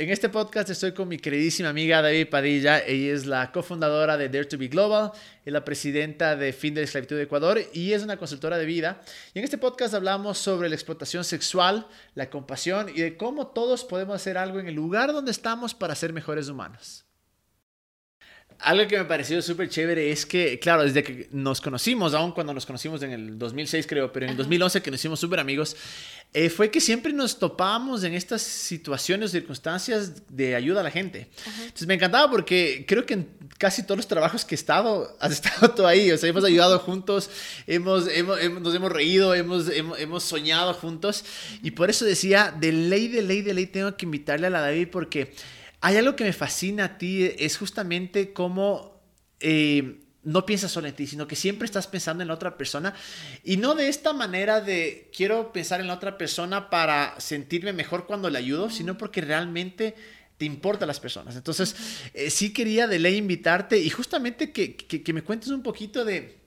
En este podcast estoy con mi queridísima amiga David Padilla. Ella es la cofundadora de Dare to Be Global, es la presidenta de Fin de la Esclavitud de Ecuador y es una consultora de vida. Y en este podcast hablamos sobre la explotación sexual, la compasión y de cómo todos podemos hacer algo en el lugar donde estamos para ser mejores humanos. Algo que me pareció súper chévere es que, claro, desde que nos conocimos, aún cuando nos conocimos en el 2006 creo, pero en el 2011 que nos hicimos súper amigos, eh, fue que siempre nos topábamos en estas situaciones, circunstancias de ayuda a la gente. Entonces me encantaba porque creo que en casi todos los trabajos que he estado, has estado tú ahí, o sea, hemos ayudado juntos, hemos, hemos, nos hemos reído, hemos, hemos, hemos, soñado juntos. Y por eso decía, de ley, de ley, de ley, tengo que invitarle a la David porque hay algo que me fascina a ti, es justamente cómo... Eh, no piensas solo en ti, sino que siempre estás pensando en la otra persona y no de esta manera de quiero pensar en la otra persona para sentirme mejor cuando le ayudo, sino porque realmente te importan las personas. Entonces, eh, sí quería de ley invitarte y justamente que, que, me cuentes un poquito de,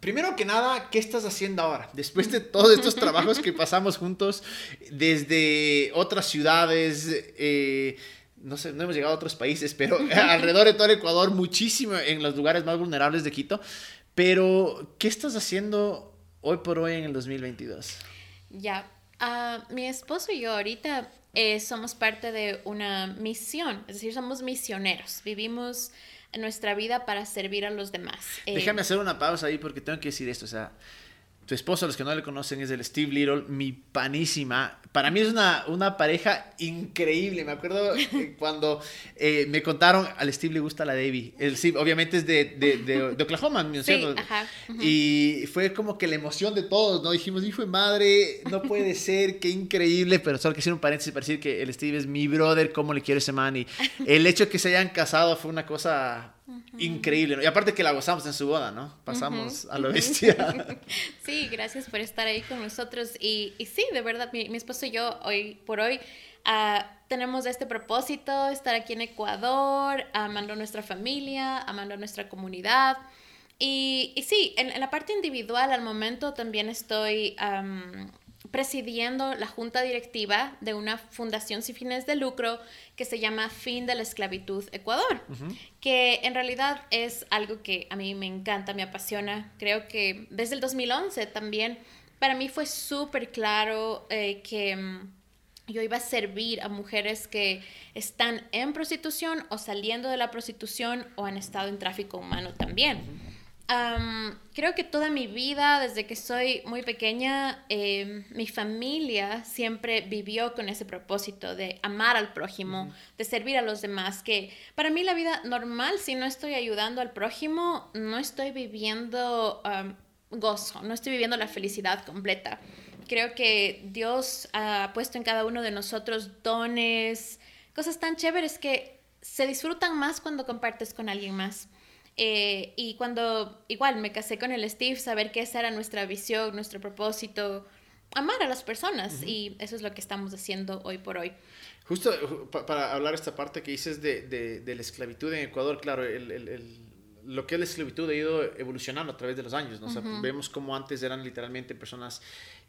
primero que nada, ¿qué estás haciendo ahora? Después de todos estos trabajos que pasamos juntos desde otras ciudades, eh, no sé, no hemos llegado a otros países, pero alrededor de todo el Ecuador, muchísimo en los lugares más vulnerables de Quito. Pero, ¿qué estás haciendo hoy por hoy en el 2022? Ya, ah, mi esposo y yo ahorita eh, somos parte de una misión, es decir, somos misioneros, vivimos nuestra vida para servir a los demás. Déjame eh, hacer una pausa ahí porque tengo que decir esto, o sea, tu esposo, los que no le conocen, es el Steve Little, mi panísima. Para mí es una, una pareja increíble. Me acuerdo cuando eh, me contaron, al Steve le gusta la Debbie. El Steve, obviamente es de, de, de, Oklahoma, ¿no sí, ajá, Y fue como que la emoción de todos, ¿no? Dijimos, hijo de madre, no puede ser, qué increíble. Pero solo que hacer un paréntesis para decir que el Steve es mi brother, cómo le quiero ese man. Y el hecho de que se hayan casado fue una cosa increíble. Y aparte que la gozamos en su boda, ¿no? Pasamos a lo bestia. sí, gracias por estar ahí con nosotros. Y, y sí, de verdad, mi, mi, esposo y yo hoy por hoy uh, tenemos este propósito, estar aquí en Ecuador, amando a nuestra familia, amando a nuestra comunidad. Y, y sí, en, en, la parte individual al momento también estoy... Um, presidiendo la junta directiva de una fundación sin fines de lucro que se llama Fin de la Esclavitud Ecuador, que en realidad es algo que a mí me encanta, me apasiona. Creo que desde el 2011 también para mí fue súper claro eh, que mm, yo iba a servir a mujeres que están en prostitución o saliendo de la prostitución o han estado en tráfico humano también creo que toda mi vida, desde que soy muy pequeña, em, mi familia siempre vivió con ese propósito de amar al prójimo, de servir a los demás, que para mí la vida normal, si no estoy ayudando al prójimo, no estoy viviendo gozo, no estoy viviendo la felicidad completa. Creo que Dios ha puesto en cada uno de nosotros dones, cosas tan chéveres que se disfrutan más cuando compartes con alguien más. Eh, y cuando igual me casé con el Steve, saber que esa era nuestra visión, nuestro propósito, amar a las personas. Y eso es lo que estamos haciendo hoy por hoy. Justo para hablar esta parte que dices de, de, la esclavitud en Ecuador, claro, el, el, lo que es la esclavitud ha ido evolucionando a través de los años. ¿no? vemos como antes eran literalmente personas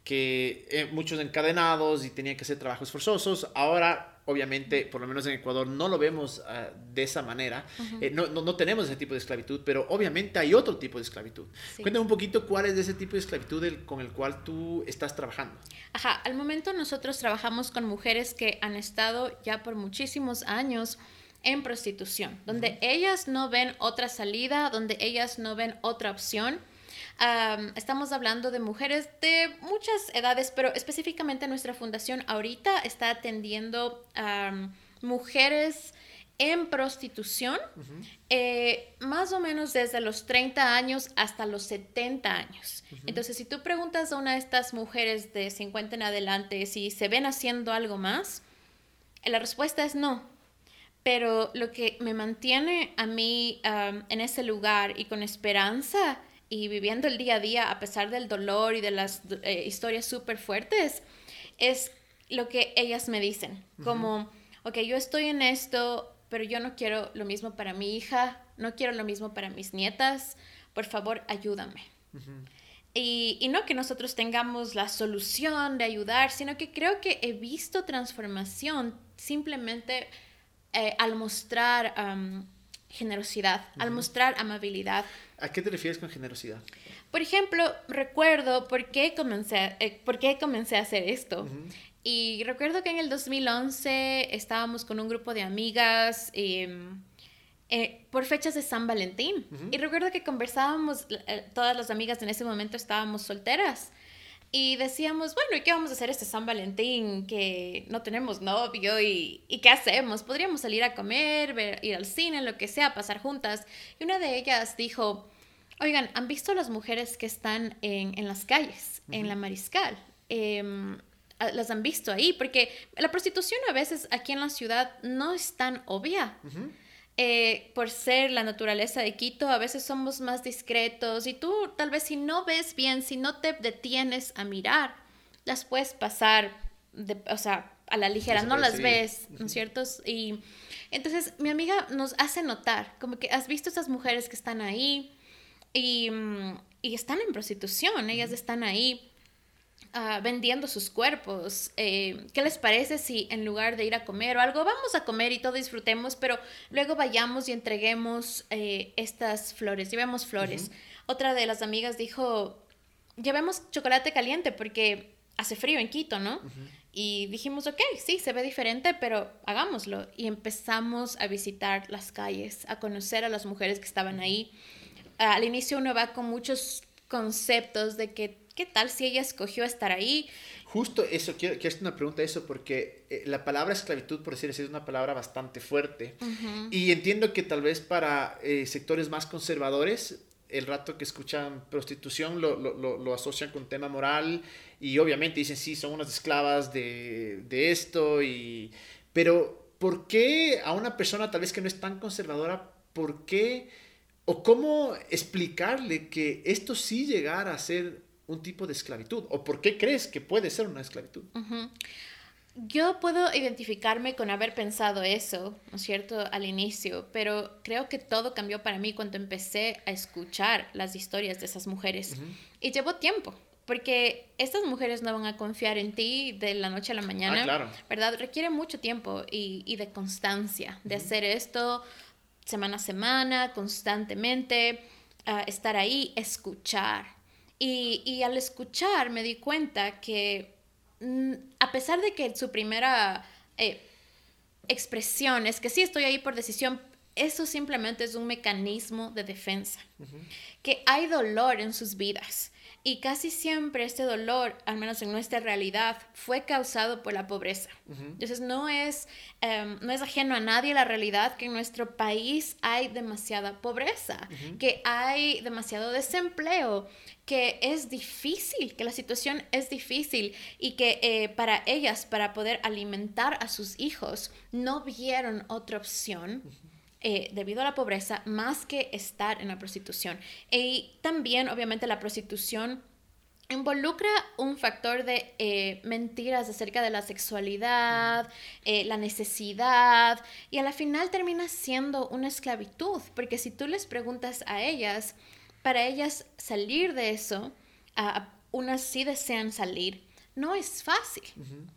que eh, muchos encadenados y tenían que hacer trabajos forzosos. Ahora, obviamente, por lo menos en Ecuador, no lo vemos ah, de esa manera. Eh, no, no, tenemos ese tipo de esclavitud, pero obviamente hay otro tipo de esclavitud. Cuéntame un poquito cuál es ese tipo de esclavitud con el cual tú estás trabajando. Ajá, al momento nosotros trabajamos con mujeres que han estado ya por muchísimos años en prostitución, donde ellas no ven otra salida, donde ellas no ven otra opción estamos hablando de mujeres de muchas edades, pero específicamente nuestra fundación ahorita está atendiendo a mujeres en prostitución, eh, más o menos desde los 30 años hasta los 70 años. Entonces, si tú preguntas a una de estas mujeres de 50 en adelante si se ven haciendo algo más, la respuesta es no. Pero lo que me mantiene a mí en ese lugar y con esperanza y viviendo el día a día a pesar del dolor y de las eh, historias súper fuertes, es lo que ellas me dicen. Como, ok, yo estoy en esto, pero yo no quiero lo mismo para mi hija, no quiero lo mismo para mis nietas, por favor, ayúdame. y, y, no que nosotros tengamos la solución de ayudar, sino que creo que he visto transformación simplemente eh, al mostrar generosidad, al mostrar amabilidad. ¿A qué te refieres con generosidad? Por ejemplo, recuerdo por qué comencé, eh, por qué comencé a hacer esto. Y recuerdo que en el 2011 estábamos con un grupo de amigas em, eh, por fechas de San Valentín. Y recuerdo que conversábamos, eh, todas las amigas en ese momento estábamos solteras. Y decíamos, bueno, ¿y qué vamos a hacer este San Valentín? Que no tenemos novio y, y qué hacemos? Podríamos salir a comer, ver, ir al cine, lo que sea, pasar juntas. Y una de ellas dijo, oigan, ¿han visto las mujeres que están en, en las calles, en la mariscal? Eh, las han visto ahí, porque la prostitución a veces aquí en la ciudad no es tan obvia. Eh, por ser la naturaleza de Quito, a veces somos más discretos y tú tal vez si no ves bien, si no te detienes a mirar, las puedes pasar, de, o sea, a la ligera, no las ves, ¿no es cierto? Y entonces mi amiga nos hace notar, como que has visto esas mujeres que están ahí y, mm, y están en prostitución, ellas están ahí Ah, vendiendo sus cuerpos. Eh, ¿Qué les parece si en lugar de ir a comer o algo, vamos a comer y todo disfrutemos, pero luego vayamos y entreguemos eh, estas flores, llevemos flores? Otra de las amigas dijo, llevemos chocolate caliente porque hace frío en Quito, ¿no? Y dijimos, ok, sí, se ve diferente, pero hagámoslo. Y empezamos a visitar las calles, a conocer a las mujeres que estaban ahí. al inicio uno va con muchos conceptos de que ¿qué tal si ella escogió estar ahí? Justo eso, quiero, quiero hacer una pregunta de eso, porque eh, la palabra esclavitud, por decir así, es una palabra bastante fuerte. Y entiendo que tal vez para eh, sectores más conservadores, el rato que escuchan prostitución lo, lo, lo, asocian con tema moral y obviamente dicen, sí, son unas esclavas de, de esto, y... pero ¿por qué a una persona tal vez que no es tan conservadora, por qué o cómo explicarle que esto sí llegara a ser un tipo de esclavitud? ¿O por qué crees que puede ser una esclavitud? Yo puedo identificarme con haber pensado eso, ¿no es cierto?, al inicio, pero creo que todo cambió para mí cuando empecé a escuchar las historias de esas mujeres. Y llevó tiempo, porque estas mujeres no van a confiar en ti de la noche a la mañana, ah, ¿verdad? Requiere mucho tiempo y, de constancia, de hacer esto semana a semana, constantemente, ah, estar ahí, escuchar, y, al escuchar me di cuenta que mm, a pesar de que su primera eh, expresión es que sí estoy ahí por decisión, eso simplemente es un mecanismo de defensa. Que hay dolor en sus vidas y casi siempre este dolor, al menos en nuestra realidad, fue causado por la pobreza. Entonces no es, em, no es ajeno a nadie la realidad que en nuestro país hay demasiada pobreza, que hay demasiado desempleo, que es difícil, que la situación es difícil y que eh, para ellas, para poder alimentar a sus hijos, no vieron otra opción. Eh, debido a la pobreza más que estar en la prostitución. Y también, obviamente, la prostitución involucra un factor de eh, mentiras acerca de la sexualidad, eh, la necesidad, y a la final termina siendo una esclavitud, porque si tú les preguntas a ellas, para ellas salir de eso, unas sí desean salir, no es fácil,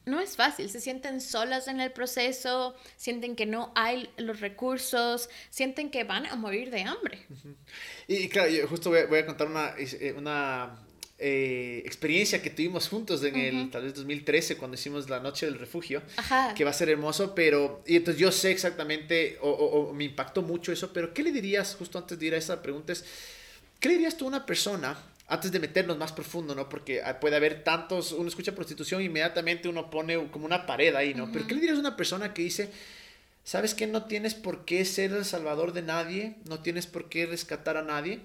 no es fácil, se sienten solas en el proceso, sienten que no hay los recursos, sienten que van a morir de hambre. Y claro, yo justo voy a, contar una, eh, una eh, experiencia que tuvimos juntos en el tal vez 2013 cuando hicimos la noche del refugio, que va a ser hermoso, pero y entonces yo sé exactamente o, o, me impactó mucho eso, pero ¿qué le dirías justo antes de ir a esa pregunta? Es, ¿Qué le dirías tú a una persona antes de meternos más profundo, ¿no? Porque ah, puede haber tantos, uno escucha prostitución, inmediatamente uno pone como una pared ahí, ¿no? Pero ¿qué le dirías a una persona que dice, sabes que no tienes por qué ser el salvador de nadie, no tienes por qué rescatar a nadie?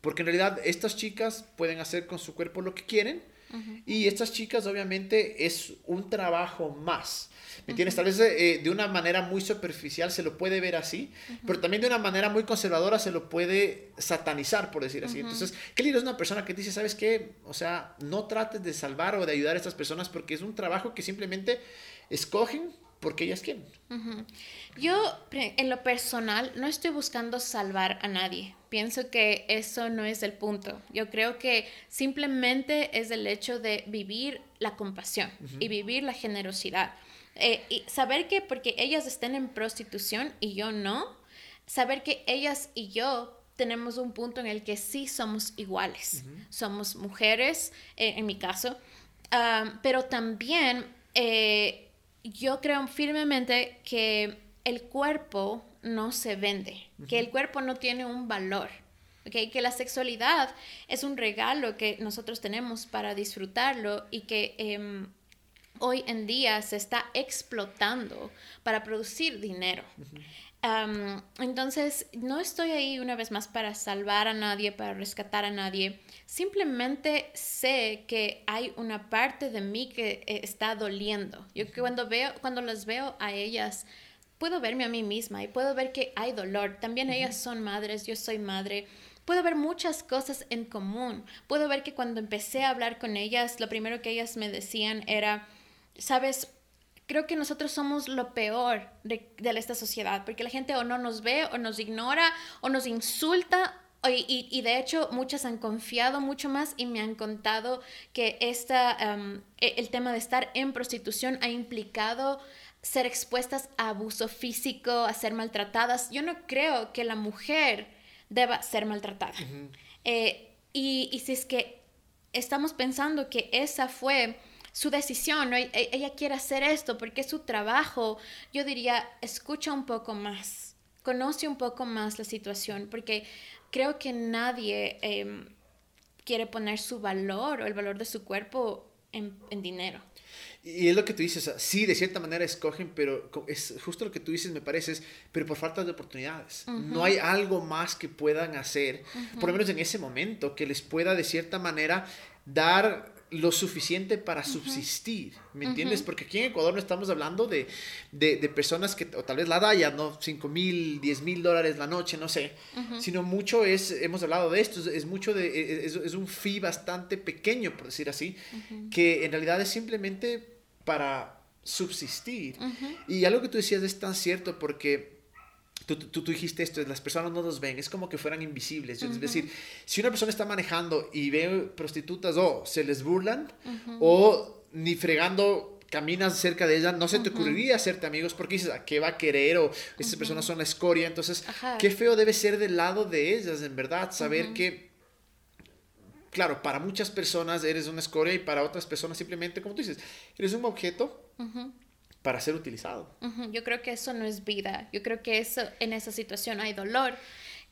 Porque en realidad estas chicas pueden hacer con su cuerpo lo que quieren y estas chicas obviamente es un trabajo más. ¿Me entiendes? Tal vez eh, de una manera muy superficial se lo puede ver así, pero también de una manera muy conservadora se lo puede satanizar, por decir así. Entonces, ¿qué le es una persona que dice, ¿sabes qué? O sea, no trates de salvar o de ayudar a estas personas porque es un trabajo que simplemente escogen porque ellas quieren. Yo, en lo personal, no estoy buscando salvar a nadie. Pienso que eso no es el punto. Yo creo que simplemente es el hecho de vivir la compasión y vivir la generosidad. Eh, y saber que porque ellas estén en prostitución y yo no, saber que ellas y yo tenemos un punto en el que sí somos iguales. Somos mujeres, eh, en mi caso, pero también eh, yo creo firmemente que el cuerpo no se vende, que el cuerpo no tiene un valor. Okay, que la sexualidad es un regalo que nosotros tenemos para disfrutarlo y que em, hoy en día se está explotando para producir dinero entonces, no estoy ahí una vez más para salvar a nadie, para rescatar a nadie. Simplemente sé que hay una parte de mí que eh, está doliendo. Yo que cuando veo, cuando las veo a ellas, puedo verme a mí misma y puedo ver que hay dolor. También ellas son madres, yo soy madre. Puedo ver muchas cosas en común. Puedo ver que cuando empecé a hablar con ellas, lo primero que ellas me decían era, sabes, creo que nosotros somos lo peor de, esta sociedad, porque la gente o no nos ve, o nos ignora, o nos insulta, y, de hecho muchas han confiado mucho más y me han contado que esta, em, e, el tema de estar en prostitución ha implicado ser expuestas a abuso físico, a ser maltratadas. Yo no creo que la mujer deba ser maltratada. Eh, y, y si es que estamos pensando que esa fue su decisión, e, ella quiere hacer esto porque es su trabajo, yo diría, escucha un poco más, conoce un poco más la situación, porque creo que nadie em, quiere poner su valor o el valor de su cuerpo en, dinero. Y es lo que tú dices, sí, de cierta manera escogen, pero es justo lo que tú dices, me parece, pero por falta de oportunidades. No hay algo más que puedan hacer, por lo menos en ese momento, que les pueda de cierta manera dar lo suficiente para subsistir, ¿me entiendes? Porque aquí en Ecuador no estamos hablando de, personas que, o tal vez la DAYA, ¿no? 5 mil, 10 mil dólares la noche, no sé, sino mucho es, hemos hablado de esto, es, mucho de, e, e, es, un fee bastante pequeño, por decir así, que en realidad es simplemente para subsistir. Y algo que tú decías es tan cierto porque Tú, tú, dijiste esto, las personas no nos ven, es como que fueran invisibles. Es decir, si una persona está manejando y ve prostitutas o se les burlan o ni fregando caminas cerca de ella, no se te ocurriría hacerte amigos porque dices, ¿a qué va a querer? O esas personas son la escoria. Entonces, qué feo debe ser del lado de ellas, en verdad, saber que, claro, para muchas personas eres una escoria y para otras personas simplemente, como tú dices, eres un objeto para ser utilizado. Yo creo que eso no es vida. Yo creo que eso, en esa situación hay dolor.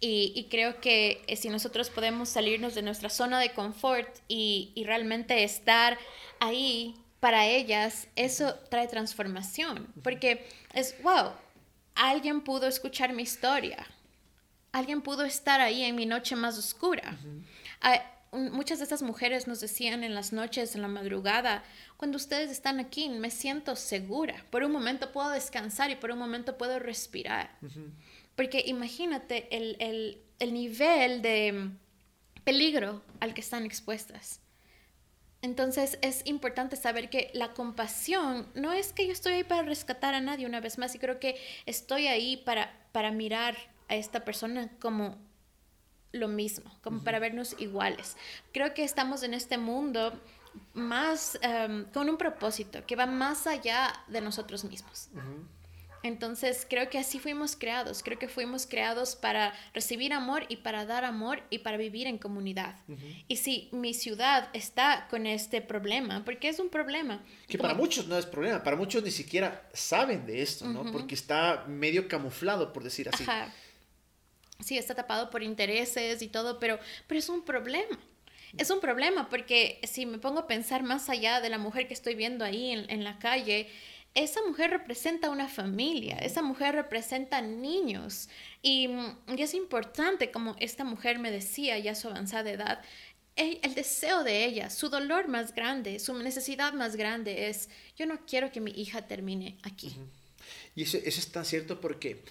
Y, creo que eh, si nosotros podemos salirnos de nuestra zona de confort y, realmente estar ahí para ellas, eso trae transformación. Porque es, wow, alguien pudo escuchar mi historia. Alguien pudo estar ahí en mi noche más oscura muchas de estas mujeres nos decían en las noches, en la madrugada, cuando ustedes están aquí, me siento segura. Por un momento puedo descansar y por un momento puedo respirar. Porque imagínate el, nivel de peligro al que están expuestas. Entonces es importante saber que la compasión no es que yo estoy ahí para rescatar a nadie una vez más y creo que estoy ahí para, para mirar a esta persona como lo mismo, como para vernos iguales. Creo que estamos en este mundo más em, con un propósito que va más allá de nosotros mismos. Entonces creo que así fuimos creados, creo que fuimos creados para recibir amor y para dar amor y para vivir en comunidad. Y si mi ciudad está con este problema, porque es un problema. Que para muchos no es problema, para muchos ni siquiera saben de esto, ¿no? Porque está medio camuflado, por decir así. Ajá sí, está tapado por intereses y todo, pero, pero es un problema. Es un problema porque si me pongo a pensar más allá de la mujer que estoy viendo ahí en, la calle, esa mujer representa una familia, esa mujer representa niños. Y, y, es importante, como esta mujer me decía ya a su avanzada edad, el, deseo de ella, su dolor más grande, su necesidad más grande es, yo no quiero que mi hija termine aquí. Y eso, eso es tan cierto porque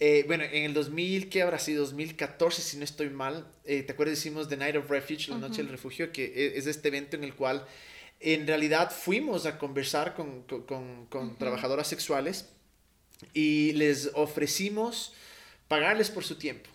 eh, bueno, en el 2000, ¿qué habrá sido? 2014, si no estoy mal. Eh, ¿Te acuerdas? Hicimos The Night of Refuge, la Noche del Refugio, que e, es este evento en el cual en realidad fuimos a conversar con, con, con trabajadoras sexuales y les ofrecimos pagarles por su tiempo.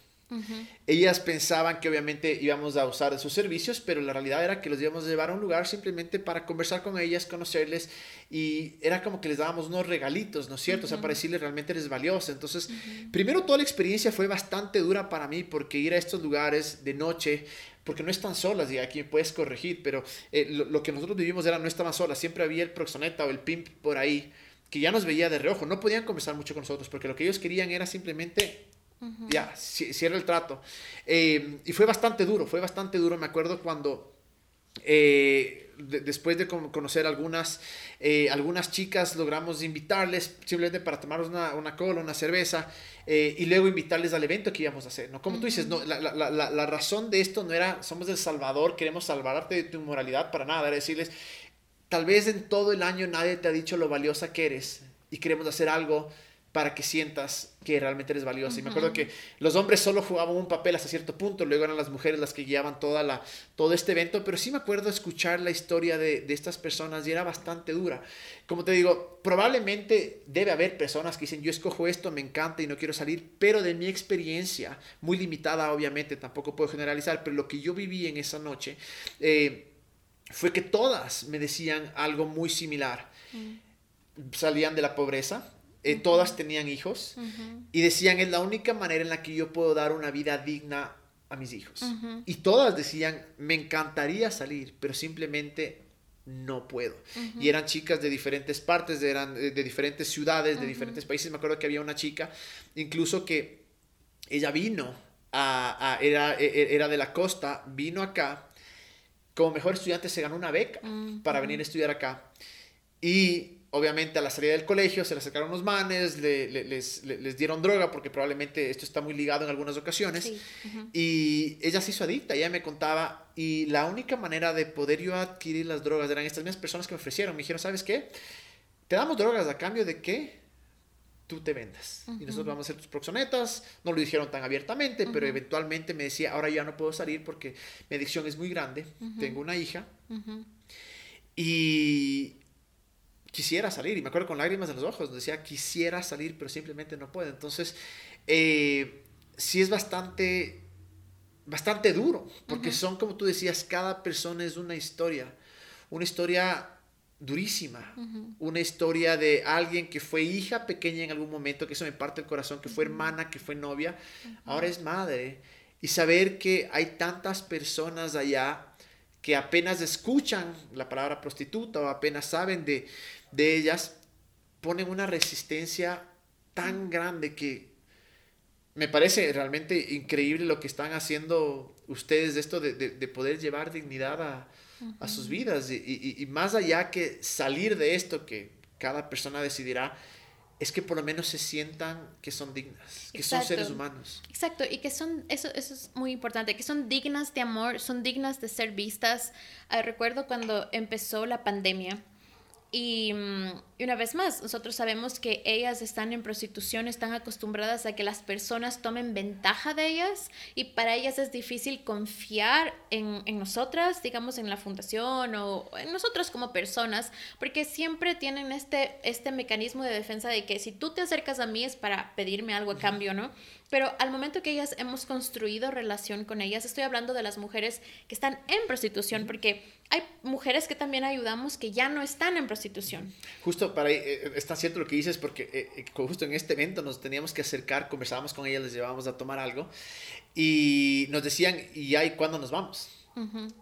Ellas pensaban que obviamente íbamos a usar sus servicios, pero la realidad era que los íbamos a llevar a un lugar simplemente para conversar con ellas, conocerles y era como que les dábamos unos regalitos, ¿no es cierto? O sea, para decirles realmente eres valiosa. Entonces, primero toda la experiencia fue bastante dura para mí porque ir a estos lugares de noche, porque no están solas y aquí puedes corregir, pero eh, lo, que nosotros vivimos era no estaban solas, siempre había el proxoneta o el pimp por ahí que ya nos veía de reojo, no podían conversar mucho con nosotros porque lo que ellos querían era simplemente ya, cierra el trato. Eh, y fue bastante duro, fue bastante duro. Me acuerdo cuando, eh, después de conocer algunas, eh, algunas chicas, logramos invitarles simplemente para tomarnos una, una cola, una cerveza, y luego invitarles al evento que íbamos a hacer. ¿no? Como tú dices, no, la, la, la, la, razón de esto no era, somos el Salvador, queremos salvarte de tu inmoralidad para nada, era decirles, tal vez en todo el año nadie te ha dicho lo valiosa que eres y queremos hacer algo para que sientas que realmente eres valiosa. Y me acuerdo que los hombres solo jugaban un papel hasta cierto punto, luego eran las mujeres las que guiaban toda la, todo este evento, pero sí me acuerdo escuchar la historia de, de estas personas y era bastante dura. Como te digo, probablemente debe haber personas que dicen, yo escojo esto, me encanta y no quiero salir, pero de mi experiencia, muy limitada obviamente, tampoco puedo generalizar, pero lo que yo viví en esa noche eh, fue que todas me decían algo muy similar. Mm. Salían de la pobreza, eh, todas tenían hijos y decían, es la única manera en la que yo puedo dar una vida digna a mis hijos. Y todas decían, me encantaría salir, pero simplemente no puedo. Y eran chicas de diferentes partes, de, eran de, diferentes ciudades, de diferentes países. Me acuerdo que había una chica, incluso que ella vino, a, era, e, e, era de la costa, vino acá, como mejor estudiante se ganó una beca para venir a estudiar acá. Y obviamente a la salida del colegio se le acercaron unos manes, les, dieron droga porque probablemente esto está muy ligado en algunas ocasiones. Y ella se hizo adicta, ella me contaba, y la única manera de poder yo adquirir las drogas eran estas mismas personas que me ofrecieron. Me dijeron, ¿sabes qué? Te damos drogas a cambio de que tú te vendas. Y nosotros vamos a hacer tus proxonetas. No lo dijeron tan abiertamente, pero eventualmente me decía, ahora ya no puedo salir porque mi adicción es muy grande. Tengo una hija. Y quisiera salir, y me acuerdo con lágrimas en los ojos, decía, quisiera salir, pero simplemente no puedo. Entonces, eh, sí es bastante, bastante duro, porque son, como tú decías, cada persona es una historia, una historia durísima, una historia de alguien que fue hija pequeña en algún momento, que eso me parte el corazón, que fue hermana, que fue novia, ahora es madre, y saber que hay tantas personas allá que apenas escuchan la palabra prostituta o apenas saben de, de ellas ponen una resistencia tan grande que me parece realmente increíble lo que están haciendo ustedes de esto de, poder llevar dignidad a, sus vidas y, más allá que salir de esto que cada persona decidirá es que por lo menos se sientan que son dignas, que son seres humanos. Exacto, y que son, eso, eso es muy importante, que son dignas de amor, son dignas de ser vistas. Ah, recuerdo cuando empezó la pandemia, Mm, y, una vez más, nosotros sabemos que ellas están en prostitución, están acostumbradas a que las personas tomen ventaja de ellas y para ellas es difícil confiar en, en nosotras, digamos en la fundación o en nosotros como personas, porque siempre tienen este, este mecanismo de defensa de que si tú te acercas a mí es para pedirme algo a cambio, ¿no? Pero al momento que ellas hemos construido relación con ellas, estoy hablando de las mujeres que están en prostitución, porque hay mujeres que también ayudamos que ya no están en prostitución. Justo para ahí, eh, está cierto lo que dices, porque eh, eh, justo en este evento nos teníamos que acercar, conversábamos con ellas, les llevábamos a tomar algo, y nos decían, ¿y ahí cuándo nos vamos?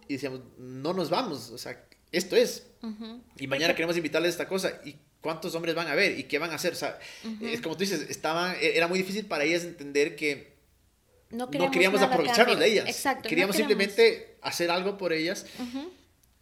Y decíamos, no nos vamos, o sea, esto es. Y mañana queremos invitarles a esta cosa. ¿Y cuántos hombres van a ver y qué van a hacer. O sea, es como tú dices, estaban, e, era muy difícil para ellas entender que no, queríamos aprovecharnos de ellas. Exacto. Queríamos, simplemente hacer algo por ellas.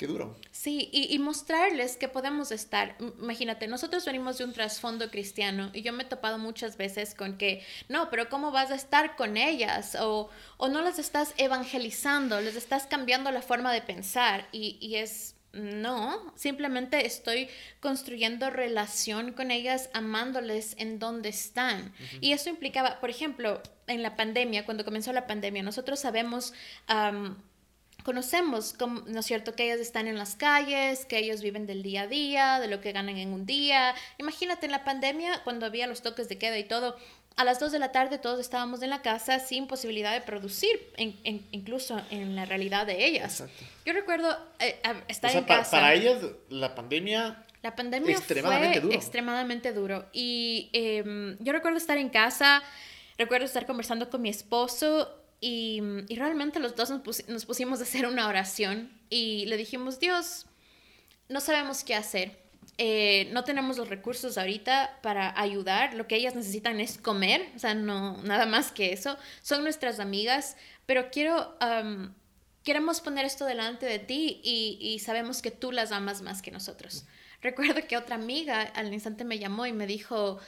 Qué duro. Sí, y, mostrarles que podemos estar. Imagínate, nosotros venimos de un trasfondo cristiano y yo me he topado muchas veces con que, no, pero ¿cómo vas a estar con ellas? O, o no las estás evangelizando, les estás cambiando la forma de pensar y, y es no, simplemente estoy construyendo relación con ellas, amándoles en donde están. Y eso implicaba, por ejemplo, en la pandemia, cuando comenzó la pandemia, nosotros sabemos conocemos, ¿no es cierto? Que ellas están en las calles, que ellos viven del día a día, de lo que ganan en un día. Imagínate en la pandemia, cuando había los toques de queda y todo, a las 2 de la tarde todos estábamos en la casa sin posibilidad de producir, incluso en la realidad de ellas. Yo recuerdo eh, estar en casa. Para ellas, la pandemia. La pandemia extremadamente fue duro. extremadamente duro. Y em, yo recuerdo estar en casa, recuerdo estar conversando con mi esposo y, y realmente los dos nos, nos pusimos a hacer una oración y le dijimos, Dios, no sabemos qué hacer eh, no tenemos los recursos ahorita para ayudar. Lo que ellas necesitan es comer, o sea, no, nada más que eso. Son nuestras amigas, pero quiero, queremos poner esto delante de ti y, sabemos que tú las amas más que nosotros. Recuerdo que otra amiga al instante me llamó y me dijo,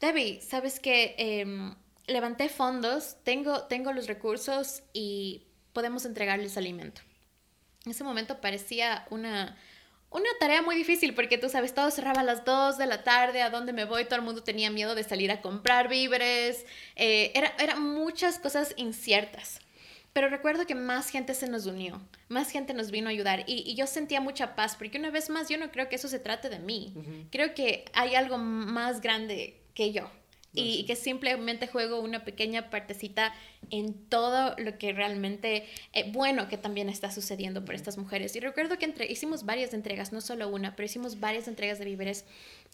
Debbie, ¿sabes que em, levanté fondos, tengo, tengo los recursos y podemos entregarles alimento? En ese momento parecía una una tarea muy difícil porque tú sabes, todo cerraba a las 2 de la tarde, a dónde me voy, todo el mundo tenía miedo de salir a comprar víveres, eh, eran era muchas cosas inciertas. Pero recuerdo que más gente se nos unió, más gente nos vino a ayudar y, yo sentía mucha paz porque una vez más yo no creo que eso se trate de mí, creo que hay algo más grande que yo y, que simplemente juego una pequeña partecita en todo lo que realmente eh, bueno que también está sucediendo por estas mujeres. Y recuerdo que entre, hicimos varias entregas, no solo una, pero hicimos varias entregas de víveres.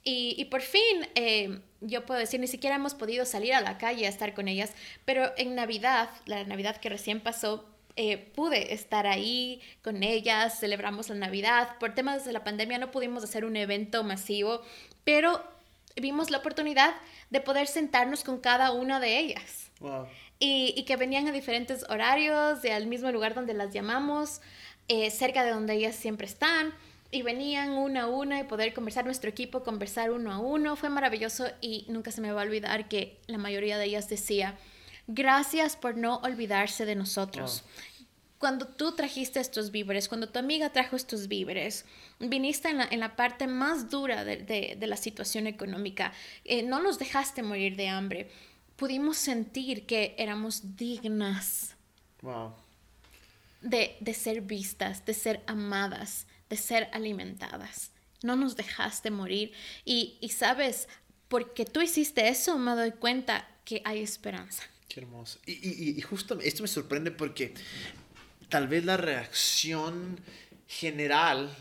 Y, y por fin, eh, yo puedo decir, ni siquiera hemos podido salir a la calle a estar con ellas, pero en Navidad, la Navidad que recién pasó, eh, pude estar ahí con ellas, celebramos la Navidad. Por temas de la pandemia no pudimos hacer un evento masivo, pero vimos la oportunidad de poder sentarnos con cada una de ellas. Y, que venían a diferentes horarios, de al mismo lugar donde las llamamos, eh, cerca de donde ellas siempre están. Y venían una a una y poder conversar, nuestro equipo conversar uno a uno. Fue maravilloso y nunca se me va a olvidar que la mayoría de ellas decía, gracias por no olvidarse de nosotros cuando tú trajiste estos víveres, cuando tu amiga trajo estos víveres, viniste en la, en la parte más dura de, de, de la situación económica, eh, no nos dejaste morir de hambre, pudimos sentir que éramos dignas wow. de, de ser vistas, de ser amadas, de ser alimentadas. No nos dejaste morir y, y sabes, porque tú hiciste eso, me doy cuenta que hay esperanza. Qué hermoso. Y, y, y, justo esto me sorprende porque tal vez la reacción general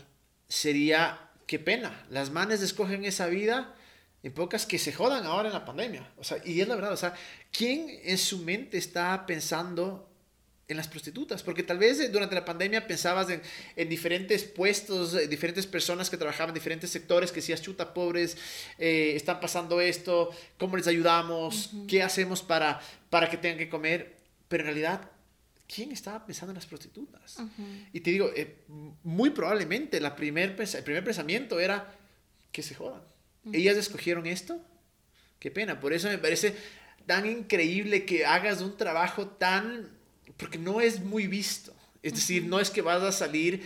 sería, qué pena, las manes escogen esa vida en pocas que se jodan ahora en la pandemia. O sea, y es la verdad, o sea, ¿quién en su mente está pensando en las prostitutas? Porque tal vez eh, durante la pandemia pensabas en, en diferentes puestos, en diferentes personas que trabajaban en diferentes sectores, que decías, chuta, pobres, eh, están pasando esto, ¿cómo les ayudamos? ¿Qué hacemos para, para que tengan que comer? Pero en realidad ¿quién estaba pensando en las prostitutas? Y te digo, eh, muy probablemente la primer, el primer pensamiento era que se jodan. Ellas escogieron esto. Qué pena. Por eso me parece tan increíble que hagas un trabajo tan... porque no es muy visto. Es decir, no es que vas a salir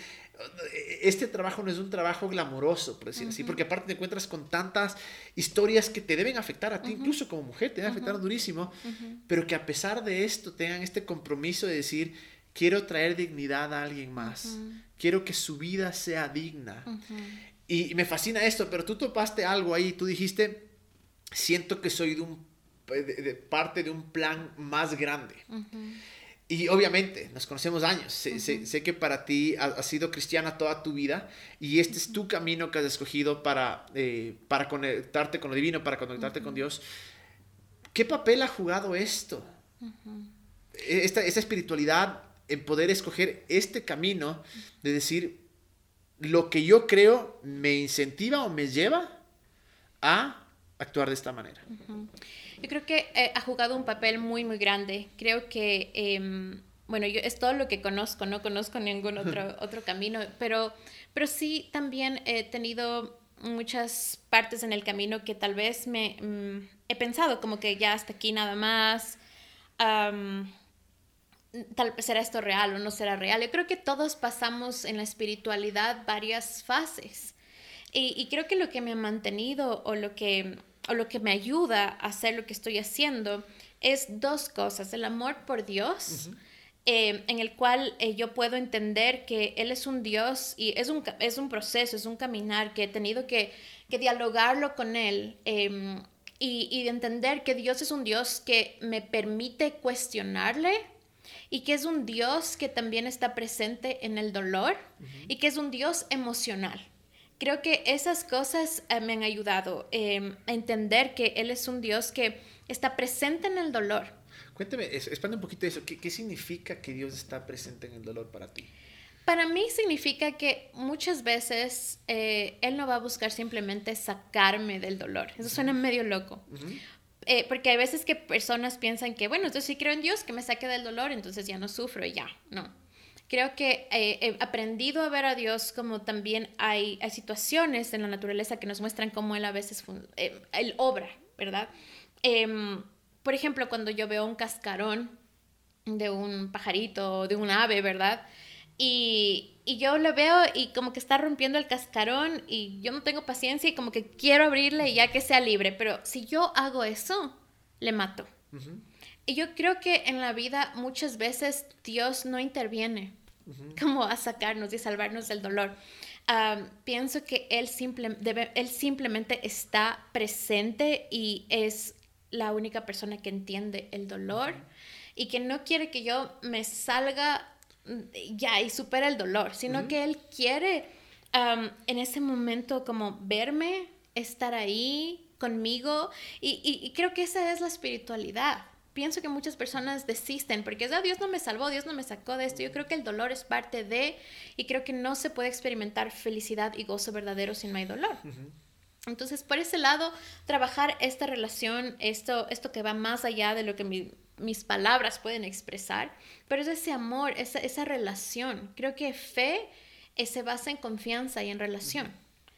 este trabajo no es un trabajo glamoroso, por decir así, porque aparte te encuentras con tantas historias que te deben afectar a ti, incluso como mujer, te deben afectar durísimo, pero que a pesar de esto tengan este compromiso de decir, quiero traer dignidad a alguien más, quiero que su vida sea digna. Y, me fascina esto, pero tú topaste algo ahí, tú dijiste, siento que soy de un, de, parte de un plan más grande. Y obviamente, nos conocemos años. Sé, que para ti has, sido cristiana toda tu vida y este es tu camino que has escogido para, eh, para conectarte con lo divino, para conectarte con Dios. ¿Qué papel ha jugado esto? E, esta, esta espiritualidad en poder escoger este camino de decir, lo que yo creo me incentiva o me lleva a actuar de esta manera. Yo creo que eh, ha jugado un papel muy, muy grande. Creo que, em, bueno, yo, es todo lo que conozco, no conozco ningún otro, otro camino, pero, pero sí también he tenido muchas partes en el camino que tal vez me mm, he pensado como que ya hasta aquí nada más. tal vez será esto real o no será real. Yo creo que todos pasamos en la espiritualidad varias fases. Y, y creo que lo que me ha mantenido o lo que o lo que me ayuda a hacer lo que estoy haciendo es dos cosas, el amor por Dios eh, en el cual eh, yo puedo entender que Él es un Dios y es un, es un proceso, es un caminar que he tenido que, que dialogarlo con Él em, y, y, entender que Dios es un Dios que me permite cuestionarle y que es un Dios que también está presente en el dolor y que es un Dios emocional. Creo que esas cosas eh, me han ayudado em, a entender que Él es un Dios que está presente en el dolor Cuéntame, expande un poquito eso. ¿Qué, ¿Qué, significa que Dios está presente en el dolor para ti? Para mí significa que muchas veces eh, Él no va a buscar simplemente sacarme del dolor. Eso suena medio loco. eh, porque hay veces que personas piensan que, bueno, entonces sí creo en Dios, que me saque del dolor, entonces ya no sufro y ya. No. Creo que eh, he aprendido a ver a Dios como también hay, hay situaciones en la naturaleza que nos muestran cómo Él a veces, eh, Él obra, ¿verdad? Eh, por ejemplo, cuando yo veo un cascarón de un pajarito, de un ave, ¿verdad? Y, y, yo lo veo y como que está rompiendo el cascarón y yo no tengo paciencia y como que quiero abrirle y ya que sea libre, pero si yo hago eso, le mato. Uh -huh. Y yo creo que en la vida muchas veces Dios no interviene uh -huh. como a sacarnos y salvarnos del dolor. Um, pienso que él, simple, debe, él simplemente está presente y es la única persona que entiende el dolor y que no quiere que yo me salga mm, ya y supera el dolor, sino uh -huh. que él quiere um, en ese momento como verme, estar ahí conmigo y, y, y, creo que esa es la espiritualidad. Pienso que muchas personas desisten porque oh, Dios no me salvó, Dios no me sacó de esto. Yo creo que el dolor es parte de y creo que no se puede experimentar felicidad y gozo verdadero si no hay dolor. Uh -huh. Entonces, por ese lado, trabajar esta relación, esto, esto que va más allá de lo que mi, mis palabras pueden expresar, pero es ese amor, esa, esa relación. Creo que fe eh, se basa en confianza y en relación.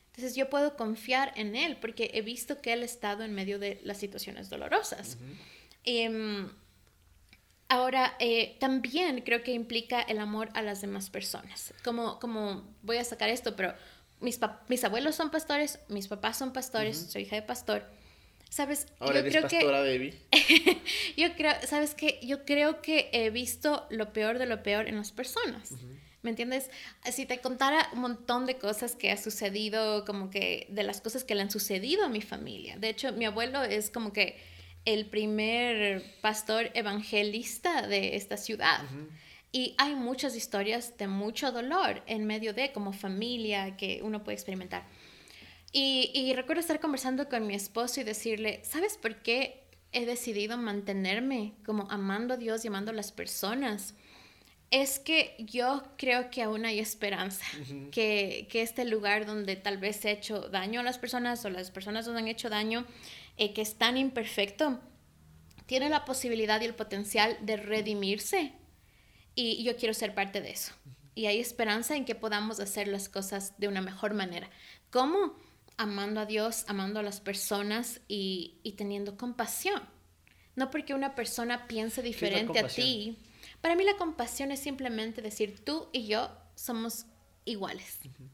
Entonces yo puedo confiar en Él porque he visto que Él ha estado en medio de las situaciones dolorosas. Uh -huh. Eh, ahora, eh, también creo que implica el amor a las demás personas. Como, como voy a sacar esto, pero mis, mis abuelos son pastores, mis papás son pastores, uh -huh. soy hija de pastor. ¿Sabes? Ahora yo eres creo pastora, que, baby. yo creo, ¿sabes qué? Yo creo que he visto lo peor de lo peor en las personas. Uh -huh. ¿Me entiendes? Si te contara un montón de cosas que ha sucedido, como que de las cosas que le han sucedido a mi familia. De hecho, mi abuelo es como que el primer pastor evangelista de esta ciudad. Uh -huh. Y hay muchas historias de mucho dolor en medio de como familia que uno puede experimentar. Y, y, recuerdo estar conversando con mi esposo y decirle, ¿sabes por qué he decidido mantenerme como amando a Dios y amando a las personas? Es que yo creo que aún hay esperanza, uh -huh. que, que, este lugar donde tal vez se ha hecho daño a las personas o las personas donde han hecho daño, eh, que es tan imperfecto, tiene la posibilidad y el potencial de redimirse y yo quiero ser parte de eso. Y hay esperanza en que podamos hacer las cosas de una mejor manera. ¿Cómo? Amando a Dios, amando a las personas y, y teniendo compasión. No porque una persona piense diferente a ti. Para mí la compasión es simplemente decir, tú y yo somos iguales. Uh -huh.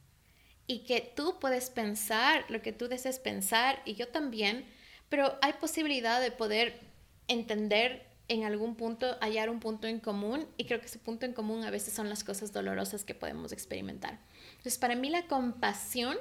Y que tú puedes pensar lo que tú desees pensar y yo también, pero hay posibilidad de poder entender en algún punto hallar un punto en común y creo que ese punto en común a veces son las cosas dolorosas que podemos experimentar. Entonces, para mí la compasión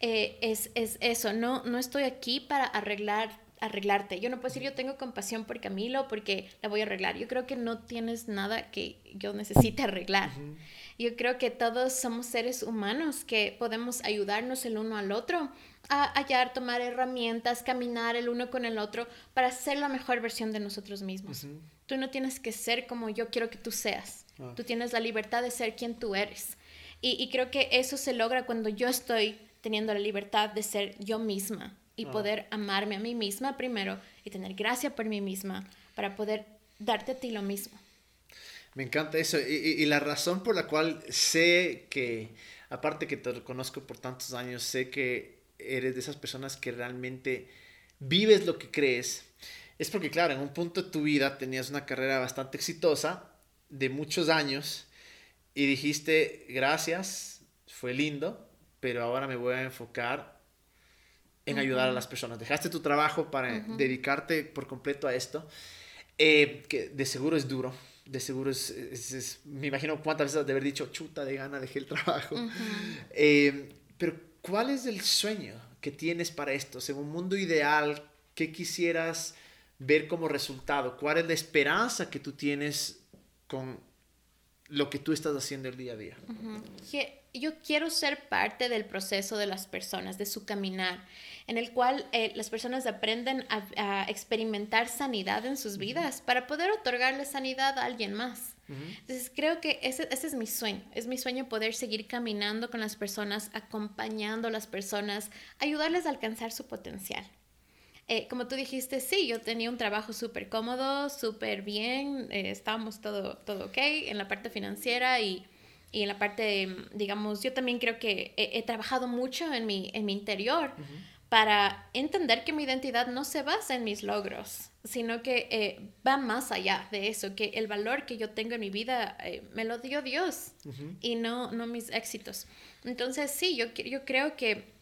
eh, es, es, eso, no, no estoy aquí para arreglar arreglarte. Yo no puedo decir yo tengo compasión por Camilo porque la voy a arreglar. Yo creo que no tienes nada que yo necesite arreglar. Uh -huh. Yo creo que todos somos seres humanos que podemos ayudarnos el uno al otro a hallar, tomar herramientas, caminar el uno con el otro para ser la mejor versión de nosotros mismos. Uh -huh. Tú no tienes que ser como yo quiero que tú seas. Uh. Tú tienes la libertad de ser quien tú eres. Y, y, creo que eso se logra cuando yo estoy teniendo la libertad de ser yo misma y uh. poder amarme a mí misma primero y tener gracia por mí misma para poder darte a ti lo mismo. Me encanta eso. Y, y, la razón por la cual sé que, aparte que te conozco por tantos años, sé que eres de esas personas que realmente vives lo que crees, es porque, claro, en un punto de tu vida tenías una carrera bastante exitosa, de muchos años, y dijiste, gracias, fue lindo, pero ahora me voy a enfocar en uh -huh. ayudar a las personas. Dejaste tu trabajo para uh -huh. dedicarte por completo a esto, eh, que de seguro es duro de seguro es, me imagino cuántas veces de haber dicho, chuta de gana, dejé el trabajo. Eh, pero, ¿cuál es el sueño que tienes para esto? Según un mundo ideal, ¿qué quisieras ver como resultado? ¿Cuál es la esperanza que tú tienes con lo que tú estás haciendo el día a día? Yo quiero ser parte del proceso de las personas, de su caminar en el cual eh, las personas aprenden a, experimentar sanidad en sus vidas para poder otorgarle sanidad a alguien más. Entonces creo que ese, ese, es mi sueño, es mi sueño poder seguir caminando con las personas, acompañando a las personas, ayudarles a alcanzar su potencial. Eh, como tú dijiste, sí, yo tenía un trabajo súper cómodo, súper bien, eh, estábamos todo, todo ok en la parte financiera y, y, en la parte, digamos, yo también creo que he, trabajado mucho en mi, en mi interior para entender que mi identidad no se basa en mis logros, sino que eh, va más allá de eso, que el valor que yo tengo en mi vida eh, me lo dio Dios y no, no mis éxitos. Entonces sí, yo, yo creo que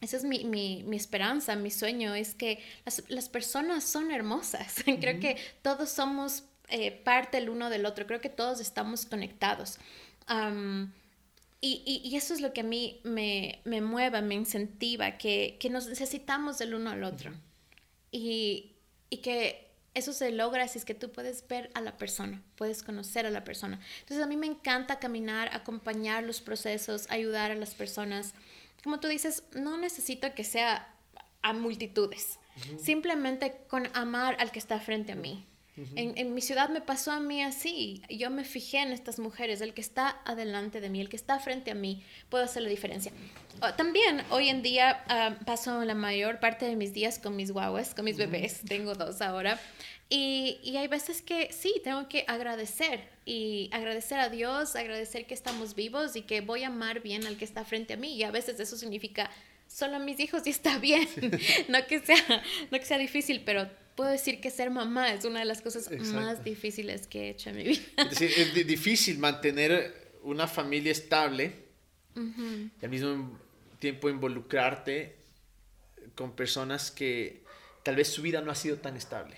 esa es mi, mi, mi, esperanza, mi sueño, es que las, las personas son hermosas. creo que todos somos eh, parte el uno del otro, creo que todos estamos conectados. Y, y, eso es lo que a mí me, me mueve, me incentiva, que, que, nos necesitamos del uno al otro. y, y, que eso se logra si es que tú puedes ver a la persona, puedes conocer a la persona. Entonces a mí me encanta caminar, acompañar los procesos, ayudar a las personas. Como tú dices, no necesito que sea a multitudes, simplemente con amar al que está frente a mí en, mi ciudad me pasó a mí así. Yo me fijé en estas mujeres, el que está adelante de mí, el que está frente a mí, puedo hacer la diferencia. también hoy en día ah, paso la mayor parte de mis días con mis guaguas, con mis bebés, tengo dos ahora. Y, y, hay veces que sí, tengo que agradecer y agradecer a Dios, agradecer que estamos vivos y que voy a amar bien al que está frente a mí. Y a veces eso significa solo mis hijos y está bien. no, que sea, no que sea difícil, pero puedo decir que ser mamá es una de las cosas más difíciles que he hecho en mi vida. Es decir, es difícil mantener una familia estable y al mismo tiempo involucrarte con personas que tal vez su vida no ha sido tan estable.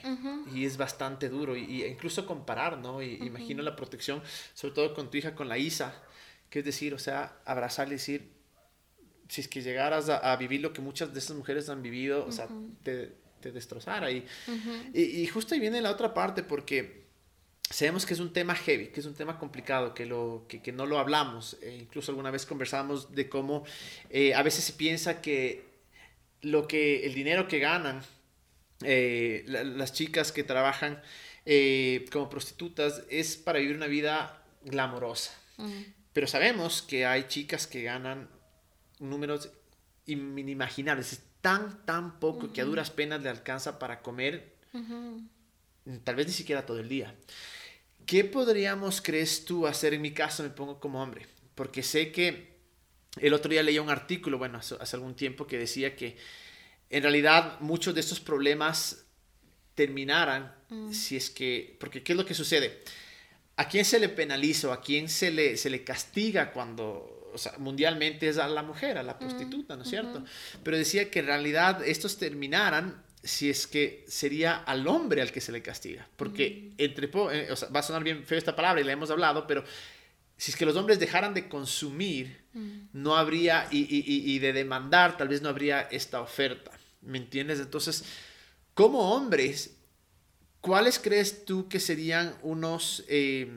Y es bastante duro y, incluso comparar, ¿no? Y, Imagino la protección, sobre todo con tu hija, con la Isa, que es decir, o sea, abrazarle y decir, si es que llegaras a, vivir lo que muchas de esas mujeres han vivido, o sea, te, te destrozara. Y, y, justo ahí viene la otra parte porque sabemos que es un tema heavy, que es un tema complicado, que, lo, que, que no lo hablamos. E incluso alguna vez conversamos de cómo eh, a veces se piensa que lo que el dinero que ganan eh, las chicas que trabajan eh, como prostitutas es para vivir una vida glamorosa. Pero sabemos que hay chicas que ganan números inimaginables tan, tan poco que a duras penas le alcanza para comer, tal vez ni siquiera todo el día. ¿Qué podríamos, crees tú, hacer? En mi caso me pongo como hombre, porque sé que el otro día leía un artículo, bueno, hace, algún tiempo, que decía que en realidad muchos de estos problemas terminaran mm. si es que, porque ¿qué es lo que sucede? ¿A quién se le penaliza o a quién se le, se le castiga cuando o sea, mundialmente es a la mujer, a la prostituta, ¿no es cierto? Pero decía que en realidad estos terminaran si es que sería al hombre al que se le castiga, porque entre, eh, o sea, va a sonar bien feo esta palabra y la hemos hablado, pero si es que los hombres dejaran de consumir, no habría, y, y, y, de demandar, tal vez no habría esta oferta, ¿me entiendes? Entonces, como hombres, ¿cuáles crees tú que serían unos... Eh,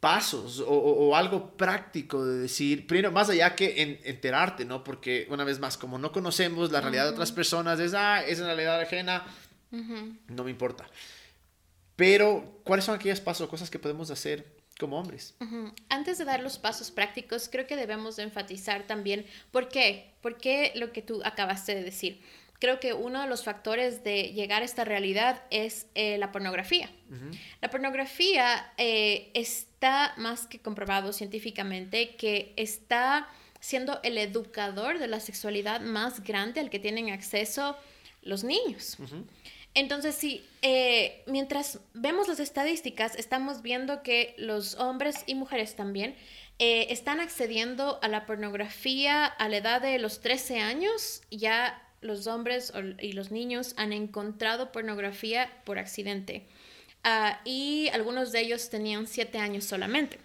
pasos o, algo práctico de decir, primero, más allá que en, enterarte, ¿no? Porque una vez más, como no conocemos la realidad de otras personas, es, ah, es una realidad ajena, no me importa. Pero, ¿cuáles son aquellos pasos o cosas que podemos hacer como hombres? Antes de dar los pasos prácticos, creo que debemos enfatizar también por qué, por qué lo que tú acabaste de decir creo que uno de los factores de llegar a esta realidad es eh, la pornografía. La pornografía eh, está más que comprobado científicamente que está siendo el educador de la sexualidad más grande al que tienen acceso los niños. Entonces, sí, eh, mientras vemos las estadísticas, estamos viendo que los hombres y mujeres también están accediendo a la pornografía a la edad de los 13 años, ya los hombres y los niños han encontrado pornografía por accidente. ah, y algunos de ellos tenían siete años solamente.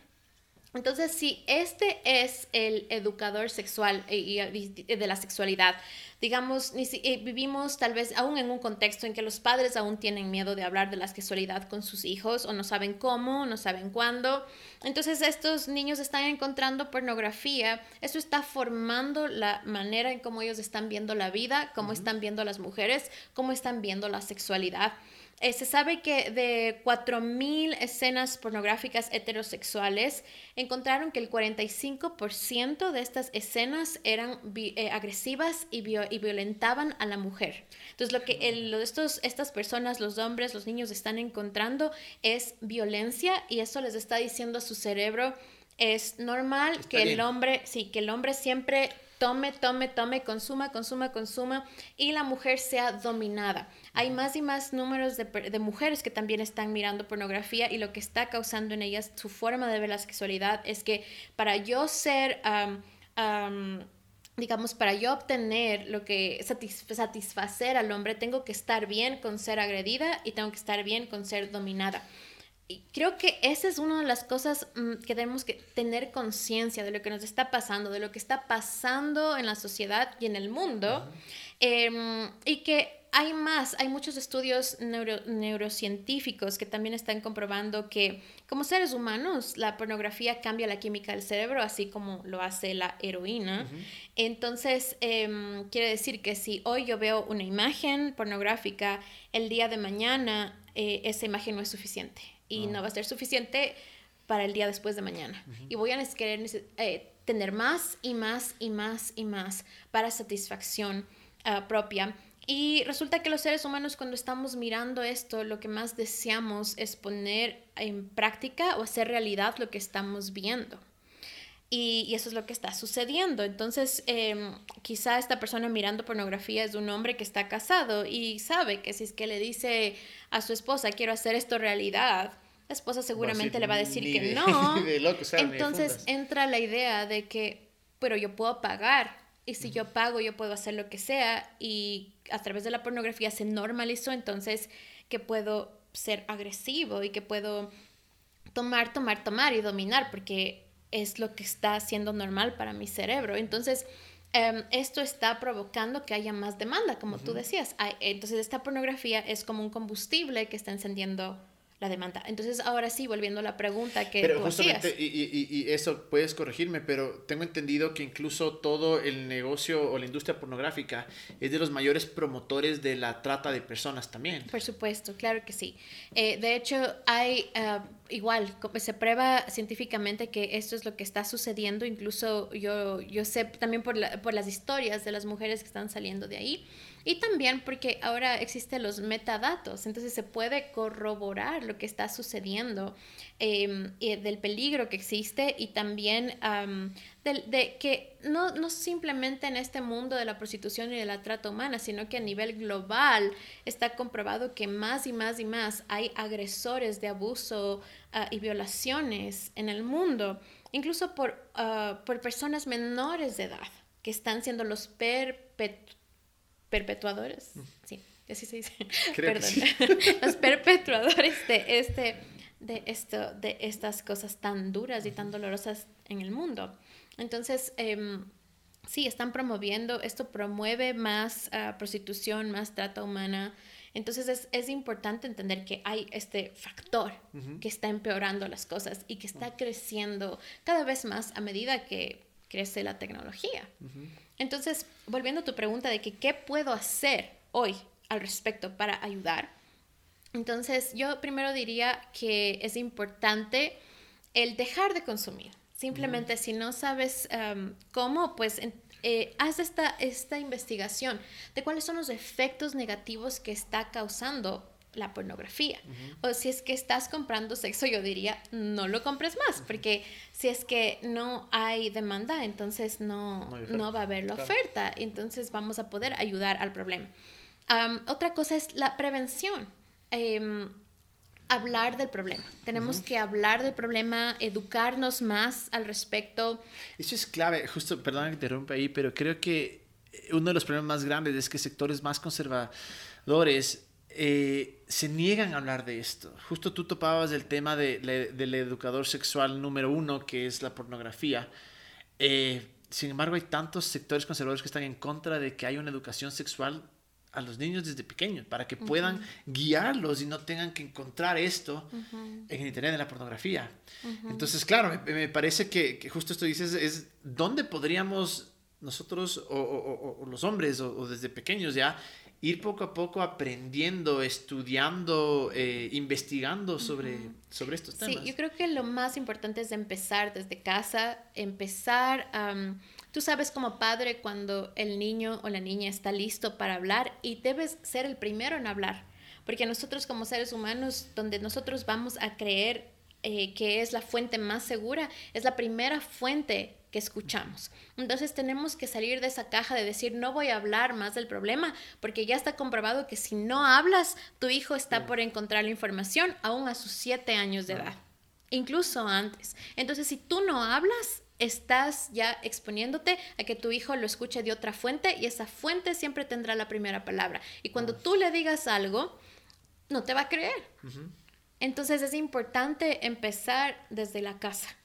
Entonces, si este es el educador sexual y, de la sexualidad, digamos, eh, vivimos tal vez aún en un contexto en que los padres aún tienen miedo de hablar de la sexualidad con sus hijos o no saben cómo, no saben cuándo. Entonces, estos niños están encontrando pornografía. Eso está formando la manera en cómo ellos están viendo la vida, cómo están viendo a las mujeres, cómo están viendo la sexualidad. Eh, se sabe que de 4.000 escenas pornográficas heterosexuales, encontraron que el 45% de estas escenas eran eh, agresivas y, violentaban a la mujer. Entonces, lo que estos, estas personas, los hombres, los niños están encontrando es violencia y eso les está diciendo a su cerebro, es normal que el hombre, sí, que el hombre siempre tome, tome, tome, consuma, consuma, consuma y la mujer sea dominada. Hay más y más números de, mujeres que también están mirando pornografía y lo que está causando en ellas su forma de ver la sexualidad es que para yo ser... digamos, para yo obtener lo que satisfacer al hombre, tengo que estar bien con ser agredida y tengo que estar bien con ser dominada. Creo que esa es una de las cosas mm, que tenemos que tener conciencia de lo que nos está pasando, de lo que está pasando en la sociedad y en el mundo. Em, y que hay más, hay muchos estudios neurocientíficos que también están comprobando que como seres humanos la pornografía cambia la química del cerebro, así como lo hace la heroína. Entonces, em, quiere decir que si hoy yo veo una imagen pornográfica, el día de mañana eh, esa imagen no es suficiente y no va a ser suficiente para el día después de mañana. Y voy a querer eh, tener más y más y más y más para satisfacción ah, propia. Y resulta que los seres humanos cuando estamos mirando esto, lo que más deseamos es poner en práctica o hacer realidad lo que estamos viendo. Y, eso es lo que está sucediendo. Entonces, em, quizá esta persona mirando pornografía es un hombre que está casado y sabe que si es que le dice a su esposa, quiero hacer esto realidad, la esposa seguramente le va a decir que no. Entonces entra la idea de que, pero yo puedo pagar y si yo pago, yo puedo hacer lo que sea y a través de la pornografía se normalizó entonces que puedo ser agresivo y que puedo tomar, tomar, tomar y dominar porque es lo que está siendo normal para mi cerebro. Entonces, em, esto está provocando que haya más demanda, como tú decías. entonces, esta pornografía es como un combustible que está encendiendo la demanda. Entonces, ahora sí, volviendo a la pregunta que pero justamente, y, y, eso puedes corregirme, pero tengo entendido que incluso todo el negocio o la industria pornográfica es de los mayores promotores de la trata de personas también. Por supuesto, claro que sí. Eh, de hecho, hay uh, igual, se prueba científicamente que esto es lo que está sucediendo, incluso yo, yo sé también por, por las historias de las mujeres que están saliendo de ahí. Y también porque ahora existen los metadatos, entonces se puede corroborar lo que está sucediendo, em, del peligro que existe y también de, que no, no simplemente en este mundo de la prostitución y de la trata humana, sino que a nivel global está comprobado que más y más y más hay agresores de abuso ah, y violaciones en el mundo, incluso por, ah, por personas menores de edad que están siendo los perpetradores perpetuadores, sí, así se dice, perdón, los perpetuadores de este, de esto, de estas cosas tan duras y tan dolorosas en el mundo. Entonces, em, sí, están promoviendo, esto promueve más ah, prostitución, más trata humana. Entonces es, es, importante entender que hay este factor que está empeorando las cosas y que está creciendo cada vez más a medida que crece la tecnología. Entonces, volviendo a tu pregunta de que qué puedo hacer hoy al respecto para ayudar, entonces yo primero diría que es importante el dejar de consumir. Simplemente si no sabes cómo, pues eh, haz esta, esta investigación de cuáles son los efectos negativos que está causando la pornografía. O si es que estás comprando sexo, yo diría, no lo compres más, porque si es que no hay demanda, entonces no, no, va a haber la oferta, entonces vamos a poder ayudar al problema. otra cosa es la prevención. Em, hablar del problema. Tenemos que hablar del problema, educarnos más al respecto. Eso es clave, justo, perdón que interrumpa ahí, pero creo que uno de los problemas más grandes es que sectores más conservadores eh, se niegan a hablar de esto. Justo tú topabas el tema de, del educador sexual número uno, que es la pornografía. Eh, sin embargo, hay tantos sectores conservadores que están en contra de que haya una educación sexual a los niños desde pequeños, para que puedan guiarlos y no tengan que encontrar esto en Internet, en la pornografía. Entonces, claro, me, parece que, que, justo esto dices, es dónde podríamos nosotros o, o, los hombres o, desde pequeños ya ir poco a poco aprendiendo, estudiando, eh, investigando sobre, sobre estos temas. Sí, yo creo que lo más importante es empezar desde casa, empezar, tú sabes como padre cuando el niño o la niña está listo para hablar y debes ser el primero en hablar, porque nosotros como seres humanos, donde nosotros vamos a creer eh, que es la fuente más segura, es la primera fuente que escuchamos. Entonces tenemos que salir de esa caja de decir, no voy a hablar más del problema, porque ya está comprobado que si no hablas, tu hijo está por encontrar la información aún a sus siete años de edad, incluso antes. Entonces, si tú no hablas, estás ya exponiéndote a que tu hijo lo escuche de otra fuente y esa fuente siempre tendrá la primera palabra. Y cuando tú le digas algo, no te va a creer. Entonces es importante empezar desde la casa.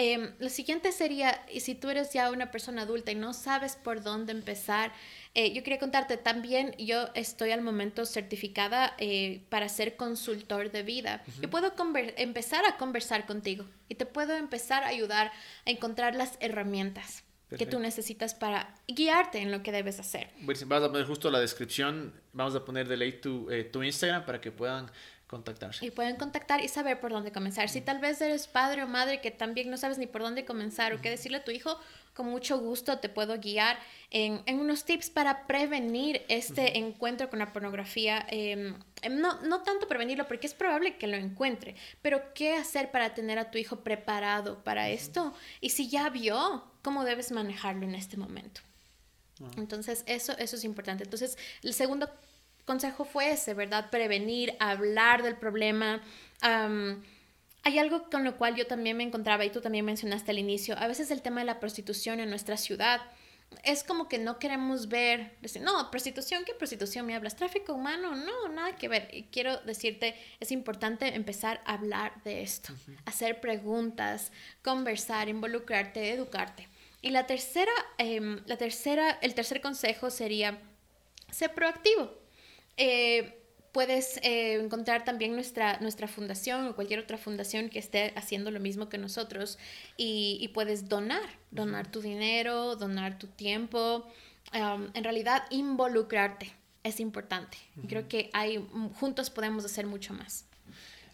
Eh, lo siguiente sería, y si tú eres ya una persona adulta y no sabes por dónde empezar, eh, yo quería contarte también, yo estoy al momento certificada eh, para ser consultor de vida. Yo puedo empezar a conversar contigo y te puedo empezar a ayudar a encontrar las herramientas. que tú necesitas para guiarte en lo que debes hacer. Vas a poner justo la descripción, vamos a poner de ley tu, eh, tu Instagram para que puedan contactarse. Y pueden contactar y saber por dónde comenzar. Si tal vez eres padre o madre que también no sabes ni por dónde comenzar o qué decirle a tu hijo, con mucho gusto te puedo guiar en, en unos tips para prevenir este encuentro con la pornografía. Em, em, no, no tanto prevenirlo porque es probable que lo encuentre, pero qué hacer para tener a tu hijo preparado para esto. Y si ya vio, ¿cómo debes manejarlo en este momento? Ah. Entonces, eso, eso es importante. Entonces, el segundo consejo fue ese, ¿verdad? Prevenir, hablar del problema. hay algo con lo cual yo también me encontraba y tú también mencionaste al inicio, a veces el tema de la prostitución en nuestra ciudad es como que no queremos ver, decir, no, prostitución, ¿qué prostitución me hablas? ¿Tráfico humano? No, nada que ver. Y quiero decirte, es importante empezar a hablar de esto, hacer preguntas, conversar, involucrarte, educarte. Y la tercera, em, la tercera, el tercer consejo sería, ser proactivo. Eh, puedes eh, encontrar también nuestra, nuestra fundación o cualquier otra fundación que esté haciendo lo mismo que nosotros y, puedes donar, donar tu dinero, donar tu tiempo, en realidad involucrarte es importante. Creo que hay, juntos podemos hacer mucho más.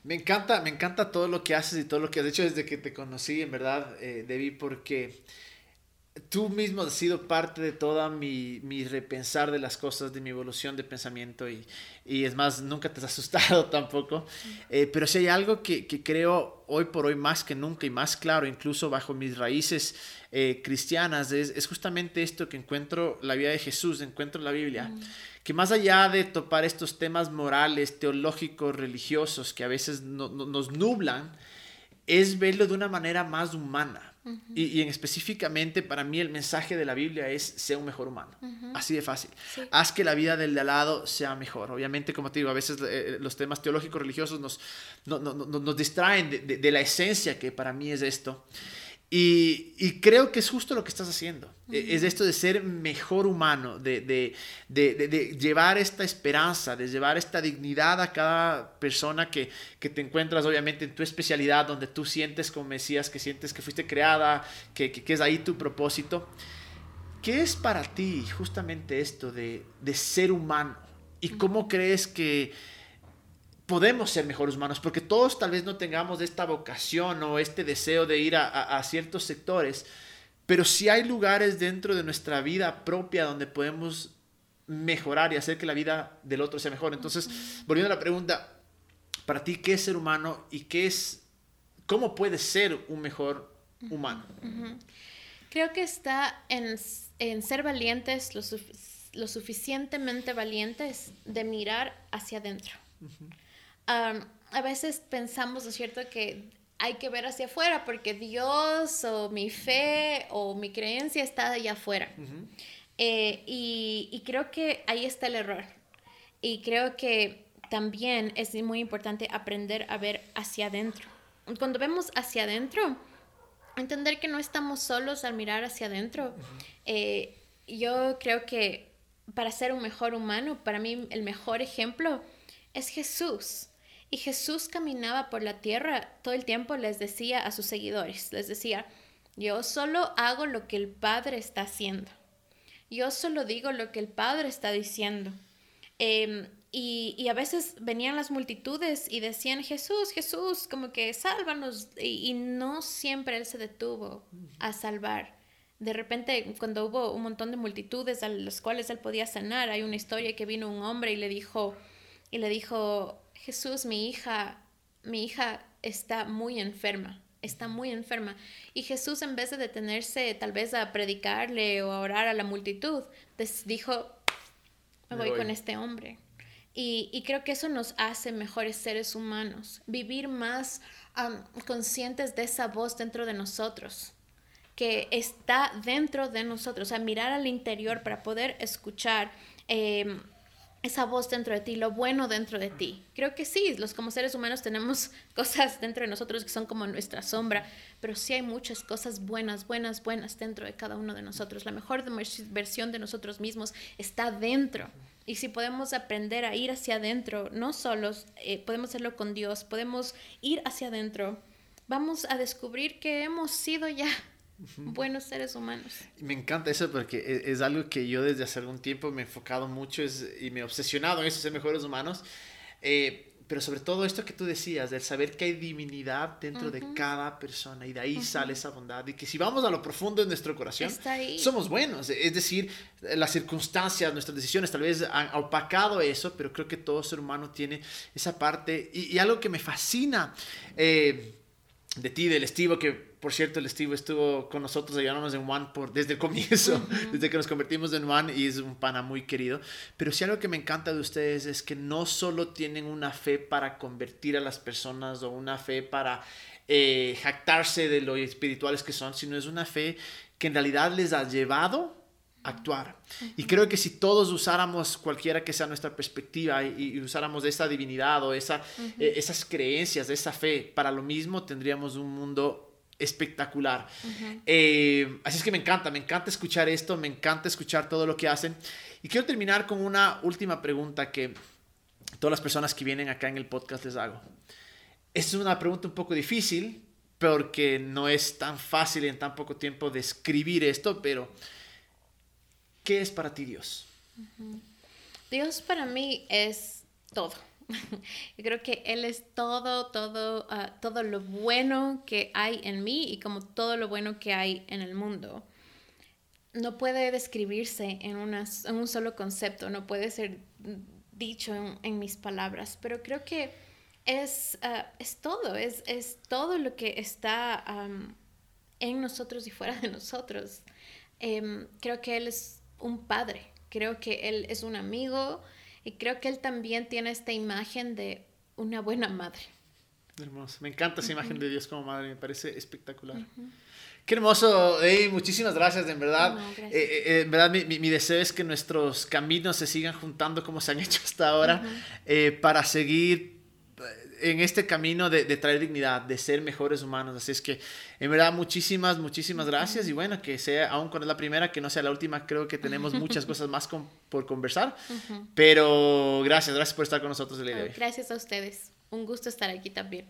Me encanta, me encanta todo lo que haces y todo lo que has hecho desde que te conocí, en verdad, eh, Debbie, porque tú mismo has sido parte de toda mi, mi, repensar de las cosas, de mi evolución de pensamiento y, y es más, nunca te has asustado tampoco. Eh, pero si hay algo que, que, creo hoy por hoy más que nunca y más claro, incluso bajo mis raíces eh, cristianas, es, es, justamente esto que encuentro la vida de Jesús, encuentro la Biblia. Que más allá de topar estos temas morales, teológicos, religiosos que a veces no, nos nublan, es verlo de una manera más humana y, en específicamente para mí el mensaje de la Biblia es ser un mejor humano. Así de fácil. Haz que la vida del de al lado sea mejor. Obviamente, como te digo, a veces eh, los temas teológicos religiosos nos, nos distraen de, de, la esencia que para mí es esto. Y, creo que es justo lo que estás haciendo. E, es esto de ser mejor humano, de, de, llevar esta esperanza, de llevar esta dignidad a cada persona que, te encuentras, obviamente, en tu especialidad, donde tú sientes, como decías, que sientes que fuiste creada, que, que, que es ahí tu propósito. ¿Qué es para ti justamente esto de, ser humano? ¿Y cómo crees que podemos ser mejores humanos, porque todos tal vez no tengamos esta vocación o este deseo de ir a, ciertos sectores, pero sí hay lugares dentro de nuestra vida propia donde podemos mejorar y hacer que la vida del otro sea mejor. Entonces, volviendo a la pregunta, para ti, ¿qué es ser humano y qué es, cómo puedes ser un mejor humano? Creo que está en, ser valientes, lo, suficientemente valientes de mirar hacia adentro a veces pensamos, ¿no es cierto?, que hay que ver hacia afuera porque Dios o mi fe o mi creencia está allá afuera. Eh, y, creo que ahí está el error. Y creo que también es muy importante aprender a ver hacia adentro. Cuando vemos hacia adentro, entender que no estamos solos al mirar hacia adentro. Eh, yo creo que para ser un mejor humano, para mí el mejor ejemplo es Jesús. Y Jesús caminaba por la tierra todo el tiempo, les decía a sus seguidores, les decía, yo solo hago lo que el Padre está haciendo. Yo solo digo lo que el Padre está diciendo. Em, y, a veces venían las multitudes y decían, Jesús, Jesús, como que sálvanos. Y, y, no siempre Él se detuvo a salvar. De repente, cuando hubo un montón de multitudes a las cuales Él podía sanar, hay una historia que vino un hombre y le dijo, y le dijo, Jesús, mi hija, mi hija está muy enferma está muy enferma. Y Jesús, en vez de detenerse tal vez a predicarle o a orar a la multitud, dijo, me voy, con este hombre. Y, creo que eso nos hace mejores seres humanos, vivir más conscientes de esa voz dentro de nosotros, que está dentro de nosotros, o sea, mirar al interior para poder escuchar. Em, esa voz dentro de ti, lo bueno dentro de ti. Creo que sí, los como seres humanos tenemos cosas dentro de nosotros que son como nuestra sombra, pero sí hay muchas cosas buenas, buenas, buenas dentro de cada uno de nosotros. La mejor versión de nosotros mismos está dentro. Y si podemos aprender a ir hacia adentro, no solos, eh, podemos hacerlo con Dios, podemos ir hacia adentro, vamos a descubrir que hemos sido ya buenos seres humanos. Me encanta eso porque e, es, algo que yo desde hace algún tiempo me he enfocado mucho y me he obsesionado en eso, ser mejores humanos. Eh, pero sobre todo esto que tú decías, del saber que hay divinidad dentro de cada persona y de ahí sale esa bondad y que si vamos a lo profundo de nuestro corazón, somos buenos. Es decir, las circunstancias, nuestras decisiones tal vez han opacado eso, pero creo que todo ser humano tiene esa parte y, algo que me fascina eh, de ti, del estivo que por cierto, el Steve estuvo con nosotros ayudándonos en One por, desde el comienzo, desde que nos convertimos en One y es un pana muy querido. Pero si algo que me encanta de ustedes es que no solo tienen una fe para convertir a las personas o una fe para eh, jactarse de lo espirituales que son, sino es una fe que en realidad les ha llevado actuar. Y creo que si todos usáramos cualquiera que sea nuestra perspectiva y, usáramos esa divinidad o esa, eh, esas creencias, esa fe para lo mismo, tendríamos un mundo espectacular. Eh, así es que me encanta, me encanta escuchar esto, me encanta escuchar todo lo que hacen. Y quiero terminar con una última pregunta que todas las personas que vienen acá en el podcast les hago. Es una pregunta un poco difícil porque no es tan fácil en tan poco tiempo describir esto, pero ¿qué es para ti Dios? Dios para mí es todo. Yo creo que Él es todo, todo, ah, todo lo bueno que hay en mí y como todo lo bueno que hay en el mundo. No puede describirse en, en un solo concepto, no puede ser dicho en, mis palabras, pero creo que es, ah, es todo, es, es, todo lo que está en nosotros y fuera de nosotros. Em, creo que Él es un padre, creo que Él es un amigo, y creo que él también tiene esta imagen de una buena madre. Hermoso. Me encanta esa imagen de Dios como madre, me parece espectacular. Qué hermoso, hey, muchísimas gracias, en verdad. Eh, eh, eh, en verdad, mi, mi, deseo es que nuestros caminos se sigan juntando como se han hecho hasta ahora para seguir en este camino de, traer dignidad, de ser mejores humanos. Así es que, en verdad, muchísimas, muchísimas gracias. Y bueno, que sea, aún cuando es la primera, que no sea la última, creo que tenemos muchas cosas más por conversar. Pero gracias, gracias por estar con nosotros el día de hoy. Gracias a ustedes. Un gusto estar aquí también.